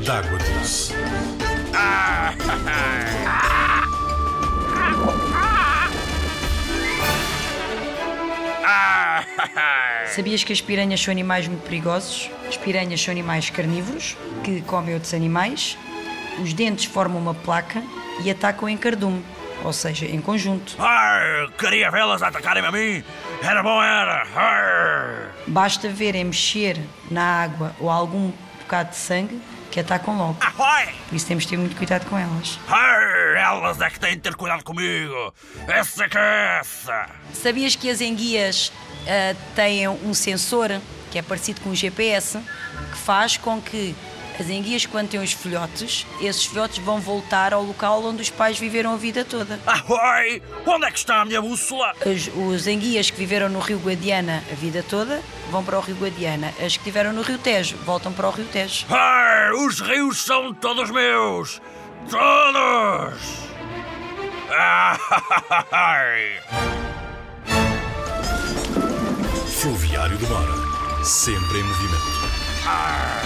de água doce. Sabias que as piranhas são animais muito perigosos? As piranhas são animais carnívoros que comem outros animais. Os dentes formam uma placa e atacam em cardume, ou seja, em conjunto. Ai, queria vê-las atacarem-me a mim. Era bom, era. Ai. Basta verem mexer na água ou algum bocado de sangue que atacam logo. Ahoy! Por isso temos de ter muito cuidado com elas. Ai, elas é que têm de ter cuidado comigo. Essa é que é essa. Sabias que as enguias ah, têm um sensor que é parecido com um GPS que faz com que as enguias, quando têm os filhotes, esses filhotes vão voltar ao local onde os pais viveram a vida toda. Ahoy! Onde é que está a minha bússola? As, os enguias que viveram no Rio Guadiana a vida toda vão para o Rio Guadiana. As que estiveram no Rio Tejo voltam para o Rio Tejo. Ai, os rios são todos meus. Todos! Ai. Fluviário do Mar. Sempre em movimento. Ai.